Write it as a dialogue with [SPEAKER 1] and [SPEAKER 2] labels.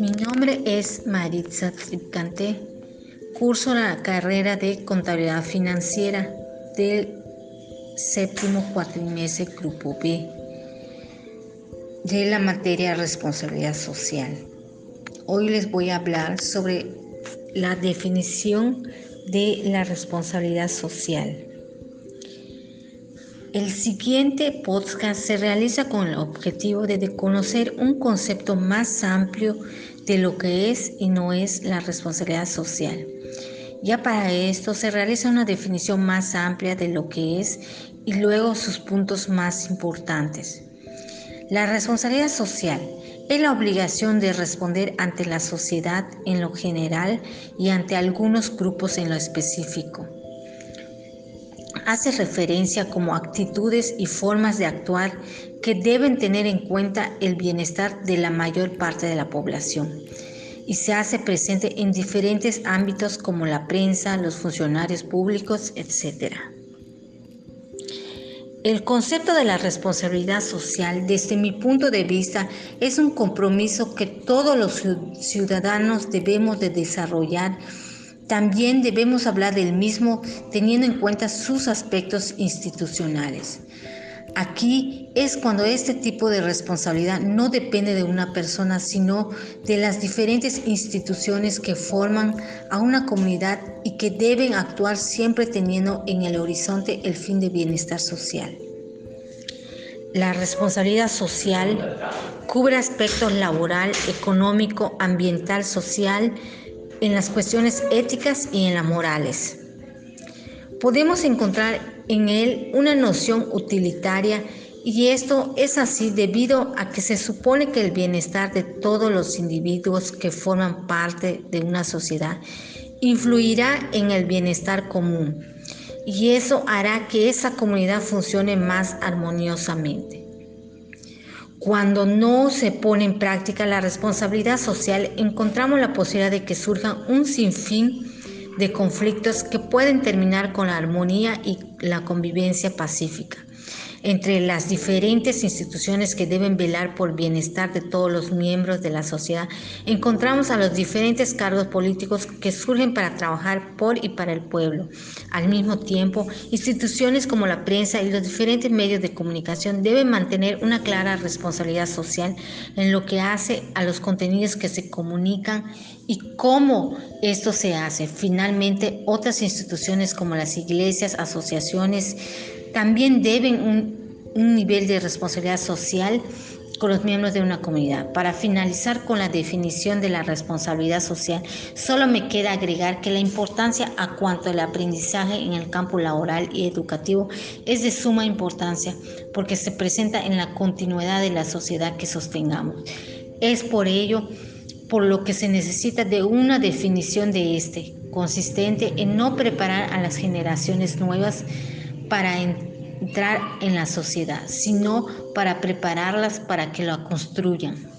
[SPEAKER 1] Mi nombre es Maritza Tripcante. Curso la carrera de Contabilidad Financiera del séptimo cuatrimestre Grupo B de la materia Responsabilidad Social. Hoy les voy a hablar sobre la definición de la responsabilidad social. El siguiente podcast se realiza con el objetivo de conocer un concepto más amplio de lo que es y no es la responsabilidad social. Ya para esto se realiza una definición más amplia de lo que es y luego sus puntos más importantes. La responsabilidad social es la obligación de responder ante la sociedad en lo general y ante algunos grupos en lo específico hace referencia como actitudes y formas de actuar que deben tener en cuenta el bienestar de la mayor parte de la población y se hace presente en diferentes ámbitos como la prensa, los funcionarios públicos, etc. El concepto de la responsabilidad social, desde mi punto de vista, es un compromiso que todos los ciudadanos debemos de desarrollar también debemos hablar del mismo teniendo en cuenta sus aspectos institucionales. Aquí es cuando este tipo de responsabilidad no depende de una persona, sino de las diferentes instituciones que forman a una comunidad y que deben actuar siempre teniendo en el horizonte el fin de bienestar social. La responsabilidad social cubre aspectos laboral, económico, ambiental, social, en las cuestiones éticas y en las morales. Podemos encontrar en él una noción utilitaria y esto es así debido a que se supone que el bienestar de todos los individuos que forman parte de una sociedad influirá en el bienestar común y eso hará que esa comunidad funcione más armoniosamente. Cuando no se pone en práctica la responsabilidad social, encontramos la posibilidad de que surjan un sinfín de conflictos que pueden terminar con la armonía y la convivencia pacífica entre las diferentes instituciones que deben velar por el bienestar de todos los miembros de la sociedad, encontramos a los diferentes cargos políticos que surgen para trabajar por y para el pueblo. Al mismo tiempo, instituciones como la prensa y los diferentes medios de comunicación deben mantener una clara responsabilidad social en lo que hace a los contenidos que se comunican y cómo esto se hace. Finalmente, otras instituciones como las iglesias, asociaciones, también deben un, nivel de responsabilidad social con los miembros de una comunidad. Para finalizar con la definición de la responsabilidad social, solo me queda agregar que la importancia a cuanto al aprendizaje en el campo laboral y educativo es de suma importancia porque se presenta en la continuidad de la sociedad que sostengamos. Es por ello por lo que se necesita de una definición de este, consistente en no preparar a las generaciones nuevas para entrar en la sociedad, sino para prepararlas para que la construyan.